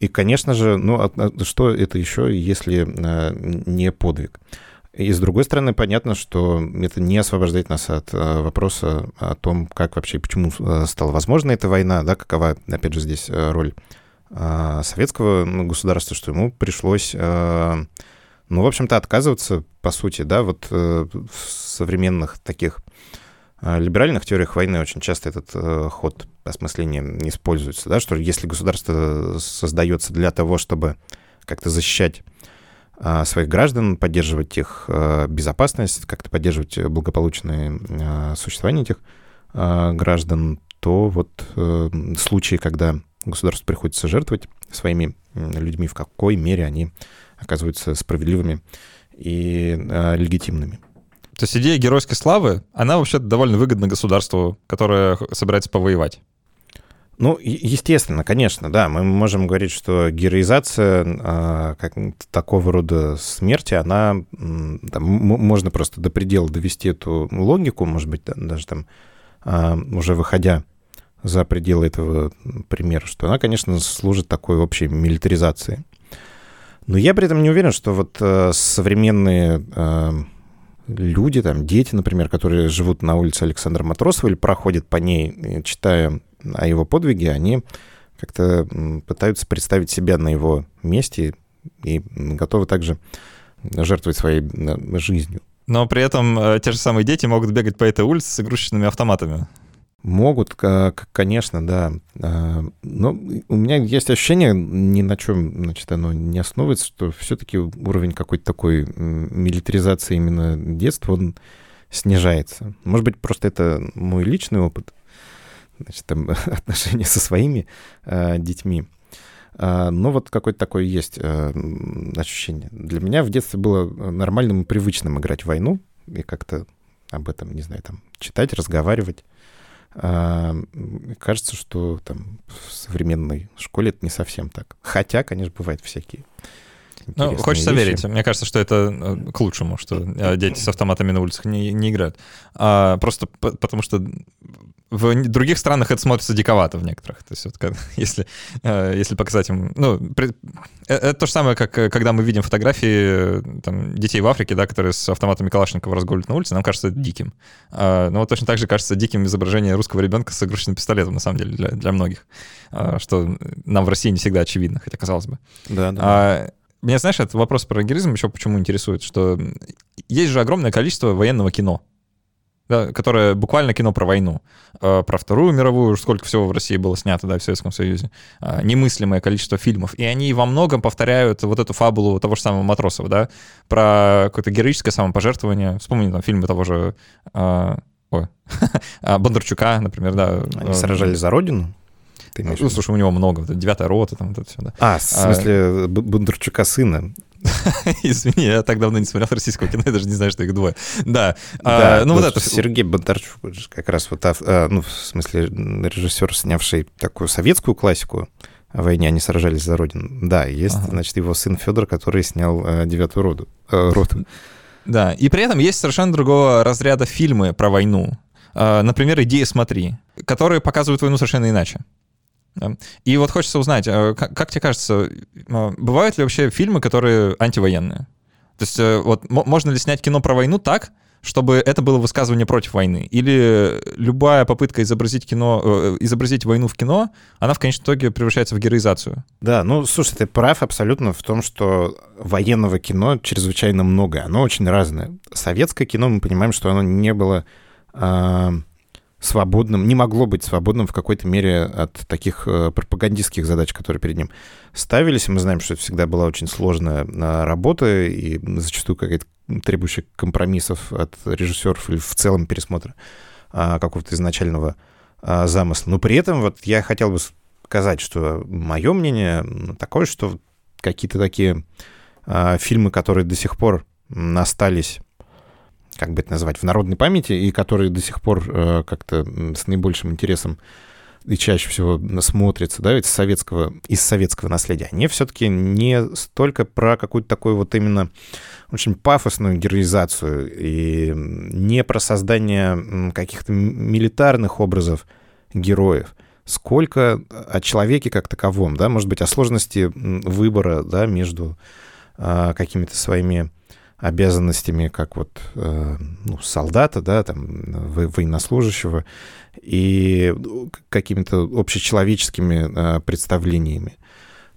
И, конечно же, ну, что это еще, если не подвиг? И с другой стороны, понятно, что это не освобождает нас от вопроса о том, как вообще, почему стала возможна эта война, да, какова, опять же, здесь роль а, советского ну, государства, что ему пришлось ну, в общем-то, отказываться, по сути, да, вот э, в современных таких э, либеральных теориях войны очень часто этот э, ход осмысления используется, да, что если государство создается для того, чтобы как-то защищать э, своих граждан, поддерживать их э, безопасность, как-то поддерживать благополучное э, существование этих э, граждан, то вот э, случаи, когда государству приходится жертвовать своими людьми, в какой мере они оказываются справедливыми и э, легитимными. То есть идея геройской славы, она вообще довольно выгодна государству, которое собирается повоевать. Ну, естественно, конечно, да. Мы можем говорить, что героизация а, как, такого рода смерти, она там, можно просто до предела довести эту логику, может быть, даже там а, уже выходя за пределы этого примера, что она, конечно, служит такой общей милитаризации. Но я при этом не уверен, что вот э, современные э, люди, там, дети, например, которые живут на улице Александра Матросова или проходят по ней, читая о его подвиге, они как-то пытаются представить себя на его месте и готовы также жертвовать своей жизнью. Но при этом э, те же самые дети могут бегать по этой улице с игрушечными автоматами. Могут, конечно, да. А, но у меня есть ощущение, ни на чем, значит, оно не основывается, что все-таки уровень какой-то такой милитаризации именно детства, он снижается. Может быть, просто это мой личный опыт, значит, там, отношения со своими э, детьми. А, но вот какое-то такое есть ощущение. Для меня в детстве было нормальным и привычным играть в войну и как-то об этом, не знаю, там, читать, разговаривать. А, кажется, что там в современной школе это не совсем так. Хотя, конечно, бывают всякие. Ну, хочется вещи. верить. Мне кажется, что это э, к лучшему, что э, дети с автоматами на улицах не, не играют. А, просто потому что в других странах это смотрится диковато в некоторых. То есть вот, если, э, если показать им... Ну, при, это то же самое, как когда мы видим фотографии там, детей в Африке, да, которые с автоматами Калашникова разгуливают на улице, нам кажется это диким. А, но вот точно так же кажется диким изображение русского ребенка с игрушечным пистолетом, на самом деле, для, для многих. А, что нам в России не всегда очевидно, хотя казалось бы. Да, да. А, меня, знаешь, этот вопрос про героизм еще почему интересует, что есть же огромное количество военного кино да, которое буквально кино про войну, э, про Вторую мировую, сколько всего в России было снято, да, в Советском Союзе, э, немыслимое количество фильмов, и они во многом повторяют вот эту фабулу того же самого Матросова, да, про какое-то героическое самопожертвование, вспомни там фильмы того же, ой, Бондарчука, например, да. Они сражались за родину? Ты ну, слушай, у него много, девятая рота, там это все, да. А, в смысле, а, Бондарчука сына. Извини, я так давно не смотрел российского кино, я даже не знаю, что их двое. Да. да а, ну вот это... Сергей Бондарчук, как раз вот, а, ну, в смысле, режиссер, снявший такую советскую классику, о войне они сражались за родину. Да, есть, ага. значит, его сын Федор, который снял э, девятую роду, э, роту. Да, и при этом есть совершенно другого разряда фильмы про войну. Э, например, «Идея смотри», которые показывают войну совершенно иначе. И вот хочется узнать, а как, как тебе кажется, а, бывают ли вообще фильмы, которые антивоенные? То есть э, вот можно ли снять кино про войну так, чтобы это было высказывание против войны? Или любая попытка изобразить кино, э, изобразить войну в кино, она в конечном итоге превращается в героизацию? Да, ну, слушай, ты прав абсолютно в том, что военного кино чрезвычайно много, оно очень разное. Советское кино, мы понимаем, что оно не было... Э, свободным, не могло быть свободным в какой-то мере от таких э, пропагандистских задач, которые перед ним ставились. Мы знаем, что это всегда была очень сложная э, работа и зачастую какая-то требующая компромиссов от режиссеров или в целом пересмотра а, какого-то изначального а, замысла. Но при этом вот я хотел бы сказать, что мое мнение такое, что какие-то такие а, фильмы, которые до сих пор остались как бы это назвать, в народной памяти, и которые до сих пор э, как-то с наибольшим интересом и чаще всего смотрятся, да, из советского, из советского наследия, они все-таки не столько про какую-то такую вот именно очень пафосную героизацию и не про создание каких-то милитарных образов героев, сколько о человеке как таковом, да, может быть, о сложности выбора, да, между а, какими-то своими обязанностями, как вот э, ну, солдата, да, там, военнослужащего, и какими-то общечеловеческими э, представлениями.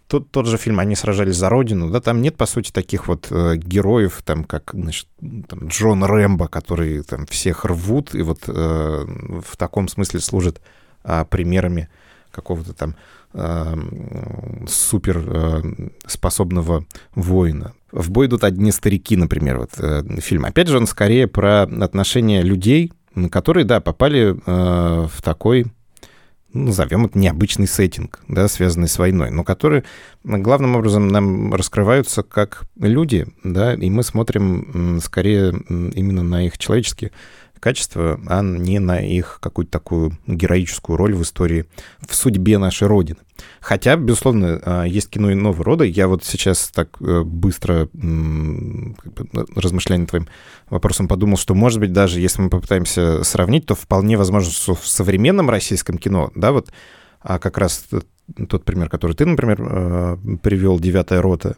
Тот, тот же фильм «Они сражались за Родину», да, там нет, по сути, таких вот э, героев, там, как, значит, там, Джон Рэмбо, которые там всех рвут, и вот э, в таком смысле служат э, примерами какого-то там э, супер э, способного воина. В бой идут одни старики, например, вот э, фильм. Опять же, он скорее про отношения людей, которые, да, попали э, в такой, ну, назовем это необычный сеттинг, да, связанный с войной, но которые главным образом нам раскрываются как люди, да, и мы смотрим скорее именно на их человеческие качества, а не на их какую-то такую героическую роль в истории, в судьбе нашей Родины. Хотя, безусловно, а, есть кино иного рода. Я вот сейчас так э, быстро, размышляя над твоим вопросом, подумал, что, может быть, даже если мы попытаемся сравнить, то вполне возможно, что в современном российском кино, да, вот а как раз тот пример, который ты, например, э, привел, «Девятая рота»,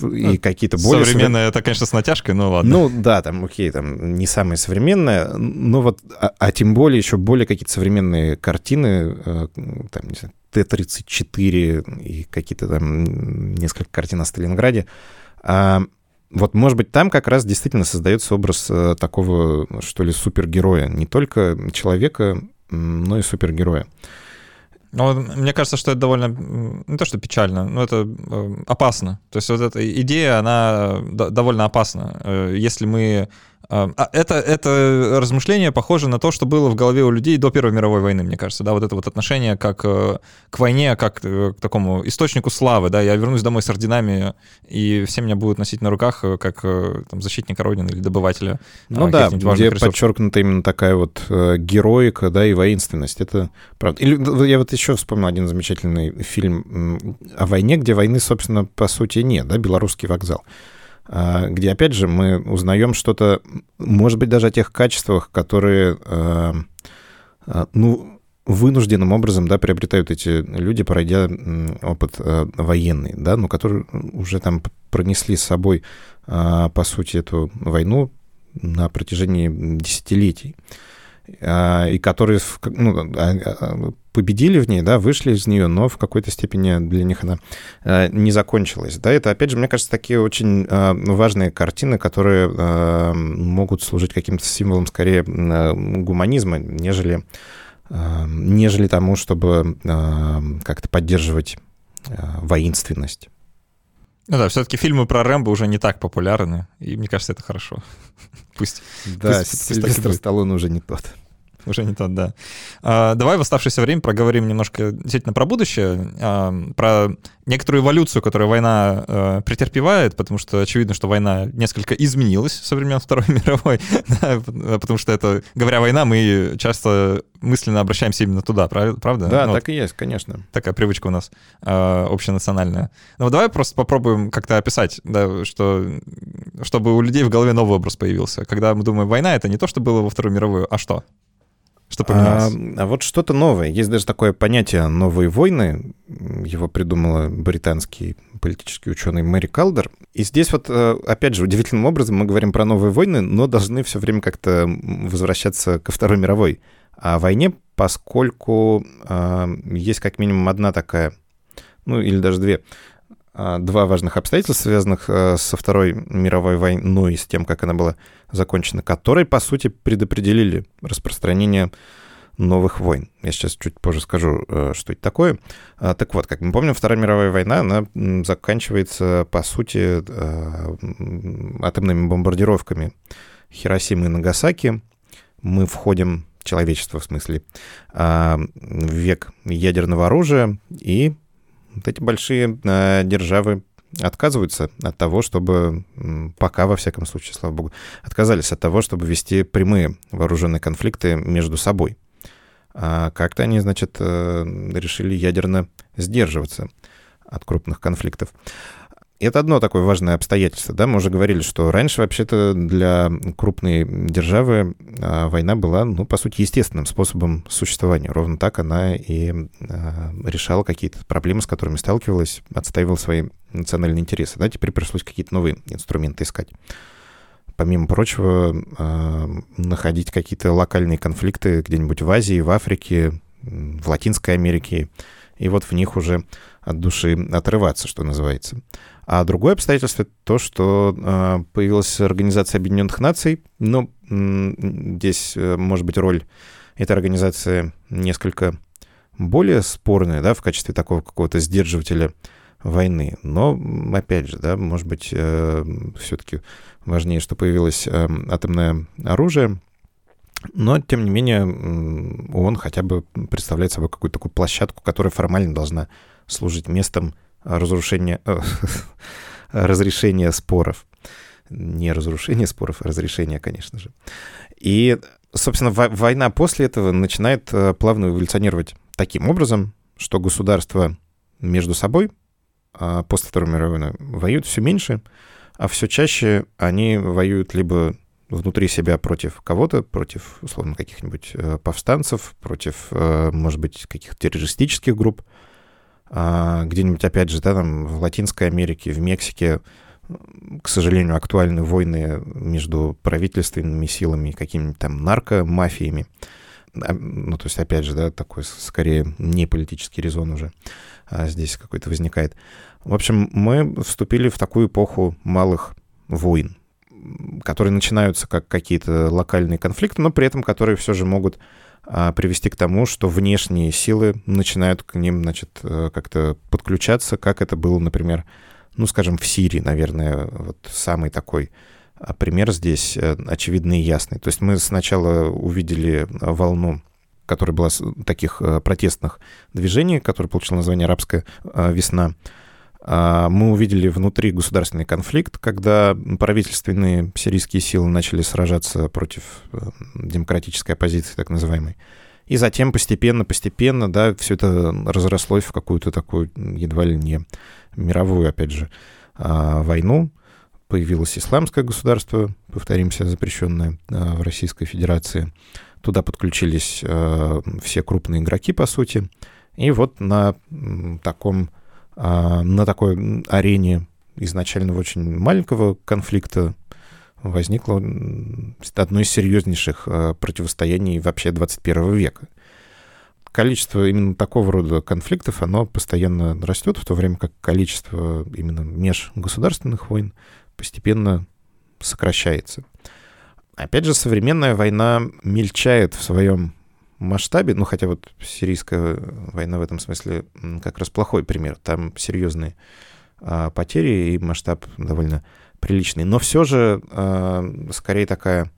и ну, какие-то более... Современная, это, конечно, с натяжкой, но ладно. Ну, да, там, окей, там не самые современные, но вот, а, а тем более еще более какие-то современные картины, э, там, не знаю, Т-34 и какие-то там несколько картин о Сталинграде. А, вот, может быть, там как раз действительно создается образ э, такого, что ли, супергероя. Не только человека, но и супергероя. Ну, мне кажется, что это довольно, не то что печально, но это э, опасно. То есть вот эта идея, она довольно опасна. Э, если мы это, это размышление похоже на то, что было в голове у людей до Первой мировой войны, мне кажется, да, вот это вот отношение как э, к войне, как э, к такому источнику славы, да, я вернусь домой с орденами, и все меня будут носить на руках э, как там, защитника Родины или добывателя Ну да, где подчеркнута именно такая вот героика, да, и воинственность, это правда. Или я вот еще вспомнил один замечательный фильм о войне, где войны, собственно, по сути нет, да, «Белорусский вокзал». А, где, опять же, мы узнаем что-то, может быть, даже о тех качествах, которые, а, а, ну, вынужденным образом, да, приобретают эти люди, пройдя опыт военный, да, но которые уже там пронесли с собой, по сути, эту войну на протяжении десятилетий. А, и которые ну, а, а, победили в ней, да, вышли из нее, но в какой-то степени для них она не закончилась. Да, это, опять же, мне кажется, такие очень важные картины, которые могут служить каким-то символом скорее гуманизма, нежели, нежели тому, чтобы как-то поддерживать воинственность. Ну да, все-таки фильмы про Рэмбо уже не так популярны, и мне кажется, это хорошо. Пусть. Да, пусть, Сильвестр Сталлоне уже не тот. Уже не тот, да. А, давай в оставшееся время проговорим немножко действительно про будущее, а, про некоторую эволюцию, которую война а, претерпевает, потому что очевидно, что война несколько изменилась со времен Второй мировой, да, потому что это, говоря война, мы часто мысленно обращаемся именно туда, правда? Да, ну, так вот, и есть, конечно. Такая привычка у нас а, общенациональная. Ну давай просто попробуем как-то описать, да, что, чтобы у людей в голове новый образ появился. Когда мы думаем, война — это не то, что было во Вторую мировую, а что? Что поменялось? А, а вот что-то новое. Есть даже такое понятие «новые войны». Его придумала британский политический ученый Мэри Калдер. И здесь вот, э, опять же, удивительным образом мы говорим про новые войны, но должны все время как-то возвращаться ко Второй мировой о войне, поскольку э, есть как минимум одна такая, ну или даже две, два важных обстоятельства, связанных э, со Второй мировой войной и с тем, как она была закончена, которые, по сути, предопределили распространение новых войн. Я сейчас чуть позже скажу, э, что это такое. А, так вот, как мы помним, Вторая мировая война, она заканчивается, по сути, э, атомными бомбардировками Хиросимы и Нагасаки. Мы входим, человечество в смысле, а, в век ядерного оружия, и вот эти большие э, державы отказываются от того, чтобы, пока, во всяком случае, слава богу, отказались от того, чтобы вести прямые вооруженные конфликты между собой. А как-то они, значит, э, решили ядерно сдерживаться от крупных конфликтов. Это одно такое важное обстоятельство, да, мы уже говорили, что раньше вообще-то для крупной державы а, война была, ну, по сути, естественным способом существования. Ровно так она и а, решала какие-то проблемы, с которыми сталкивалась, отстаивала свои национальные интересы. Да, теперь пришлось какие-то новые инструменты искать. Помимо прочего, а, находить какие-то локальные конфликты где-нибудь в Азии, в Африке, в Латинской Америке, и вот в них уже от души отрываться, что называется. А другое обстоятельство — то, что э, появилась Организация Объединенных Наций. Ну, здесь, э, может быть, роль этой организации несколько более спорная, да, в качестве такого какого-то сдерживателя войны. Но, опять же, да, может быть, э, все-таки важнее, что появилось э, атомное оружие. Но, тем не менее, ООН хотя бы представляет собой какую-то такую площадку, которая формально должна служить местом разрушения, разрешения споров. Не разрушение споров, а разрешение, конечно же. И, собственно, война после этого начинает э, плавно эволюционировать таким образом, что государства между собой а после Второй мировой войны воюют все меньше, а все чаще они воюют либо внутри себя против кого-то, против, условно, каких-нибудь э, повстанцев, против, э, может быть, каких-то террористических групп, где-нибудь, опять же, да, там в Латинской Америке, в Мексике, к сожалению, актуальны войны между правительственными силами и какими-нибудь там наркомафиями. А, ну, то есть, опять же, да, такой скорее не политический резон уже а здесь какой-то возникает. В общем, мы вступили в такую эпоху малых войн, которые начинаются как какие-то локальные конфликты, но при этом которые все же могут а, привести к тому, что внешние силы начинают к ним, значит, э, как-то подключаться, как это было, например, ну, скажем, в Сирии, наверное, вот самый такой а, пример здесь э, очевидный и ясный. То есть мы сначала увидели волну которая была таких э, протестных движений, которая получила название «Арабская весна», а, мы увидели внутри государственный конфликт, когда правительственные сирийские силы начали сражаться против э, демократической оппозиции, так называемой. И затем постепенно-постепенно, да, все это разрослось в какую-то такую едва ли не мировую, опять же, а, войну. Появилось исламское государство, повторимся, запрещенное а, в Российской Федерации. Туда подключились все крупные игроки, по сути. И вот на таком а, на такой арене изначально очень маленького конфликта возникло одно из серьезнейших а, противостояний вообще 21 века. Количество именно такого рода конфликтов, оно постоянно растет, в то время как количество именно межгосударственных войн постепенно сокращается. Опять же, современная война мельчает в своем масштабе, ну хотя вот сирийская война в этом смысле как раз плохой пример, там серьезные а, потери и масштаб довольно приличный, но все же а, скорее такая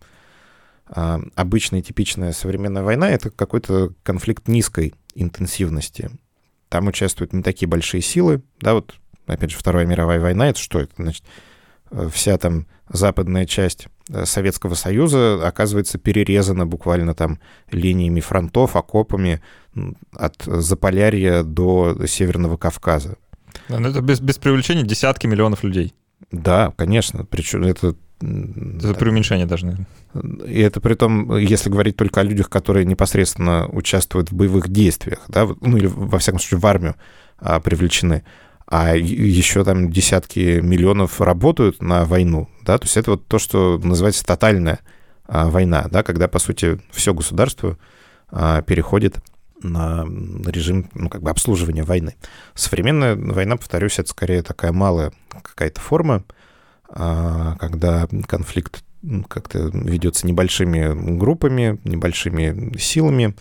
а, обычная типичная современная война это какой-то конфликт низкой интенсивности. Там участвуют не такие большие силы, да, вот опять же Вторая мировая война, это что это значит? Вся там западная часть Э, Советского Союза оказывается перерезана буквально там линиями фронтов, окопами от Заполярья до Северного Кавказа. Ну, это без, без привлечения десятки миллионов людей. Да, конечно. Причем это... Это преуменьшение даже, наверное. И это при том, если говорить только о людях, которые непосредственно участвуют в боевых действиях, да, ну или, во всяком случае, в армию а, привлечены а еще там десятки миллионов работают на войну, да, то есть это вот то, что называется тотальная а, война, да, когда, по сути, все государство а, переходит на режим, ну, как бы обслуживания войны. Современная война, повторюсь, это скорее такая малая какая-то форма, а, когда конфликт как-то ведется небольшими группами, небольшими силами,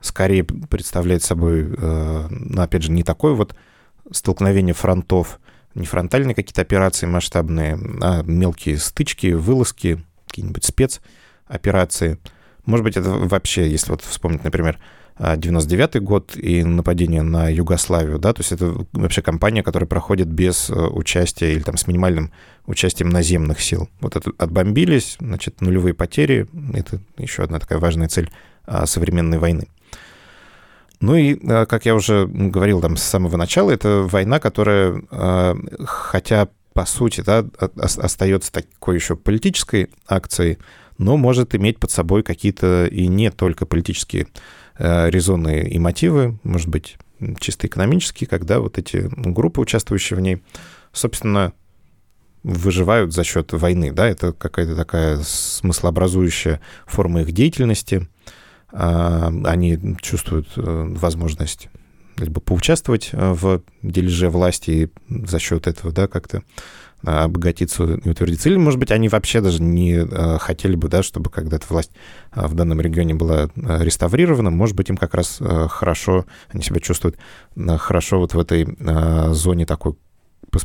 скорее представляет собой, э, ну, опять же, не такой вот столкновение фронтов, не фронтальные какие-то операции масштабные, а мелкие стычки, вылазки, какие-нибудь спецоперации. Может быть, это вообще, если вот вспомнить, например, 99 год и нападение на Югославию, да, то есть это вообще кампания, которая проходит без э, участия или там с минимальным участием наземных сил. Вот это отбомбились, значит, нулевые потери, это еще одна такая важная цель а, современной войны. Ну и, э, как я уже говорил там с самого начала, это война, которая, э, хотя по сути, да, остается такой еще политической акцией, но может иметь под собой какие-то и не только политические э, резоны и мотивы, может быть, чисто экономические, когда вот эти группы, участвующие в ней, собственно, выживают за счет войны, да, это какая-то такая смыслообразующая форма их деятельности, они чувствуют э, возможность либо поучаствовать э, в дележе власти и за счет этого, да, как-то а, обогатиться и утвердиться. Или, может быть, они вообще даже не э, хотели бы, да, чтобы когда-то власть в данном регионе была реставрирована. Может быть, им как раз хорошо, они себя чувствуют хорошо вот в этой зоне такой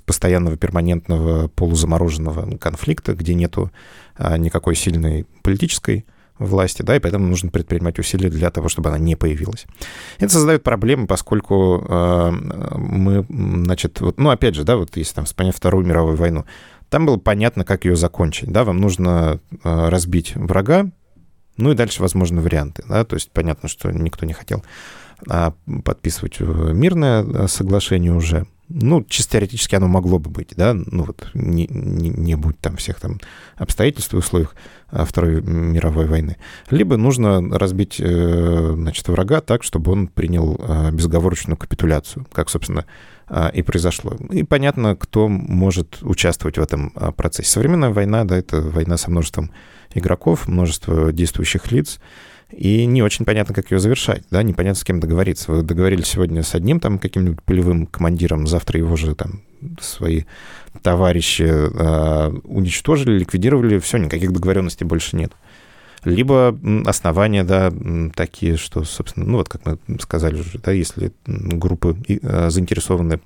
постоянного перманентного полузамороженного конфликта, где нету никакой сильной политической власти, да, и поэтому нужно предпринимать усилия для того, чтобы она не появилась. Это создает проблемы, поскольку э, мы, значит, вот, ну, опять же, да, вот если там вспоминать Вторую мировую войну, там было понятно, как ее закончить. Да, вам нужно э, разбить врага, ну и дальше, возможно, варианты. Да? То есть понятно, что никто не хотел а, подписывать э, мирное э, соглашение уже. Ну, чисто теоретически оно могло бы быть, да, ну вот не, не, не будь там всех там обстоятельств и условиях а, Второй мировой войны. Либо нужно разбить, э, значит, врага так, чтобы он принял безоговорочную капитуляцию, как, собственно, и произошло. И понятно, кто может участвовать в этом процессе. Современная война, да, это война со множеством игроков, множество действующих лиц, и не очень понятно, как ее завершать, да, непонятно, с кем договориться. Вы договорились сегодня с одним там каким-нибудь полевым командиром, завтра его же там свои товарищи э, уничтожили, ликвидировали, все, никаких договоренностей больше нет. Либо основания, да, такие, что, собственно, ну вот как мы сказали уже, да, если группы э, заинтересованы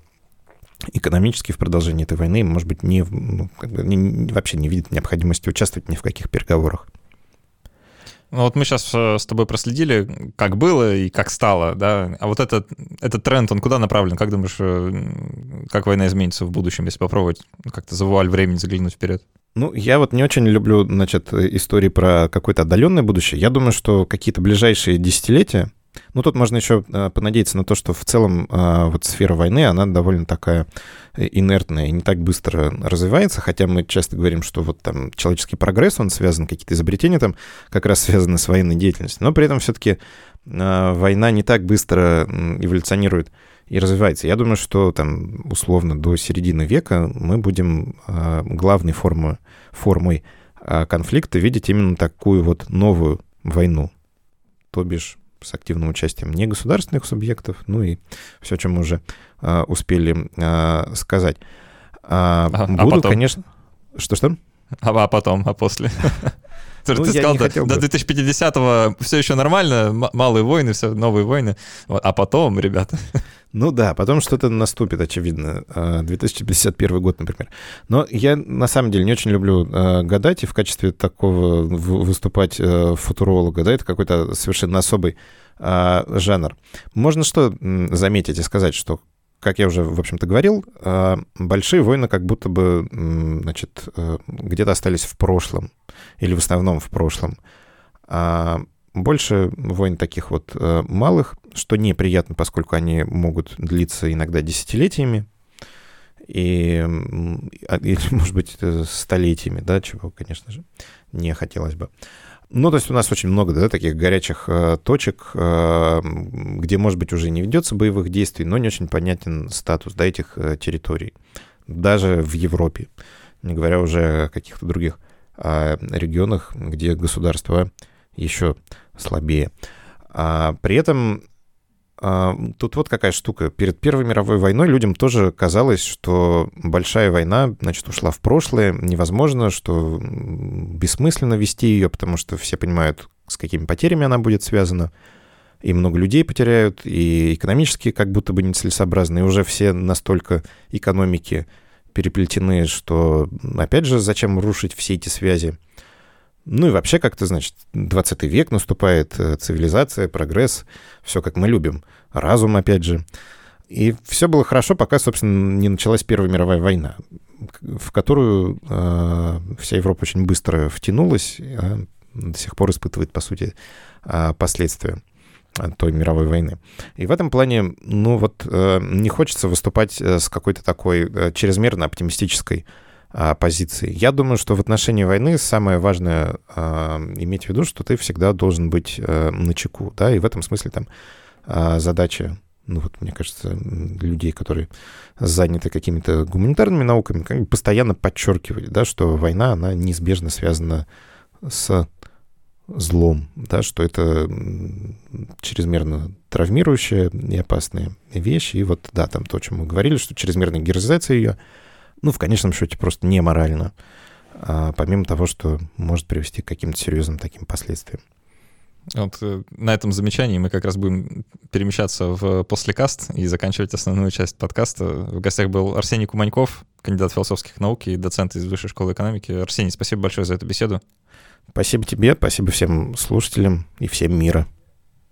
экономически в продолжении этой войны, может быть, не, ну, как бы, не, вообще не видит необходимости участвовать ни в каких переговорах. Ну вот мы сейчас э, с тобой проследили, как было и как стало, да. А вот этот, этот тренд, он куда направлен? Как думаешь, э, как война изменится в будущем, если попробовать как-то за вуаль времени заглянуть вперед? Ну, я вот не очень люблю, значит, истории про какое-то отдаленное будущее. Я думаю, что какие-то ближайшие десятилетия ну, тут можно еще э, понадеяться на то, что в целом э, вот сфера войны, она довольно такая инертная и не так быстро развивается, хотя мы часто говорим, что вот там человеческий прогресс, он связан, какие-то изобретения там как раз связаны с военной деятельностью, но при этом все-таки э, война не так быстро эволюционирует и развивается. Я думаю, что там условно до середины века мы будем главной формой, формой конфликта видеть именно такую вот новую войну, то бишь с активным участием негосударственных субъектов, ну и все, о чем мы уже а, успели а, сказать. А, а, будут, а потом? конечно... Что-что? А, а потом, а после? Ну, ты сказал, до, до 2050-го все еще нормально, малые войны, все, новые войны. А потом, ребята. Ну да, потом что-то наступит, очевидно. 2051 а, год, например. Но я на самом деле не очень люблю а, гадать и в качестве такого выступать э, футуролога. Да, это какой-то совершенно особый а, жанр. Можно что заметить и сказать, что как я уже, в общем-то, говорил, большие войны как будто бы, значит, э, где-то остались в прошлом, или в основном в прошлом. Больше войн таких вот э, малых, что неприятно, поскольку они могут длиться иногда десятилетиями, и, а, или, может быть, э, столетиями, да, чего, конечно же, не хотелось бы. Ну, то есть у нас очень много да, таких горячих э, точек, э, где, может быть, уже не ведется боевых действий, но не очень понятен статус да, этих э, территорий, даже в Европе, не говоря уже о каких-то других э, регионах, где государства еще слабее. А при этом тут вот какая штука. Перед Первой мировой войной людям тоже казалось, что большая война, значит, ушла в прошлое, невозможно, что бессмысленно вести ее, потому что все понимают, с какими потерями она будет связана, и много людей потеряют, и экономически как будто бы нецелесообразно, и уже все настолько экономики переплетены, что, опять же, зачем рушить все эти связи. Ну и вообще как-то, значит, 20 век наступает, э, цивилизация, прогресс, все как мы любим. Разум, опять же. И все было хорошо, пока, собственно, не началась Первая мировая война, в которую э, вся Европа очень быстро втянулась, а до сих пор испытывает, по сути, э, последствия той мировой войны. И в этом плане, ну вот, э, не хочется выступать э, с какой-то такой э, чрезмерно оптимистической позиции. Я думаю, что в отношении войны самое важное а, иметь в виду, что ты всегда должен быть а, на чеку, да, и в этом смысле там а, задача ну вот, мне кажется, людей, которые заняты какими-то гуманитарными науками, как бы постоянно подчеркивали, да, что война, она неизбежно связана с злом, да, что это чрезмерно травмирующая и опасная вещь. И вот, да, там то, о чем мы говорили, что чрезмерная героизация ее — ну, в конечном счете, просто неморально, а, помимо того, что может привести к каким-то серьезным таким последствиям. Вот э, на этом замечании мы как раз будем перемещаться в послекаст и заканчивать основную часть подкаста. В гостях был Арсений Куманьков, кандидат философских наук и доцент из Высшей школы экономики. Арсений, спасибо большое за эту беседу. Спасибо тебе, спасибо всем слушателям и всем мира.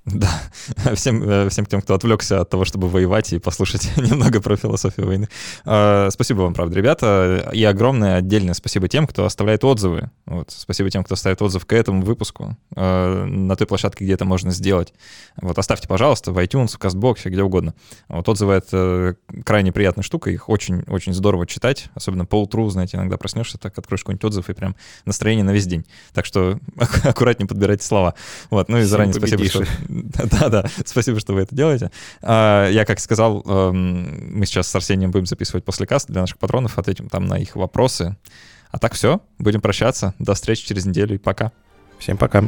Да, всем, э, всем тем, кто отвлекся от того, чтобы воевать и послушать немного про философию войны. А, спасибо вам, правда, ребята. И огромное отдельное спасибо тем, кто оставляет отзывы. Вот, спасибо тем, кто ставит отзыв к этому выпуску а, на той площадке, где это можно сделать. Вот, оставьте, пожалуйста, в iTunes, в CastBox, где угодно. Вот отзывы — это крайне приятная штука, их очень-очень здорово читать, особенно по утру, знаете, иногда проснешься, так откроешь какой-нибудь отзыв, и прям настроение на весь день. Так что аккуратнее подбирайте слова. Вот, ну и заранее спасибо, что Да-да, спасибо, что вы это делаете. А, я, как сказал, эм, мы сейчас с Арсением будем записывать после каста для наших патронов, ответим там на их вопросы. А так все, будем прощаться. До встречи через неделю и пока. Всем пока.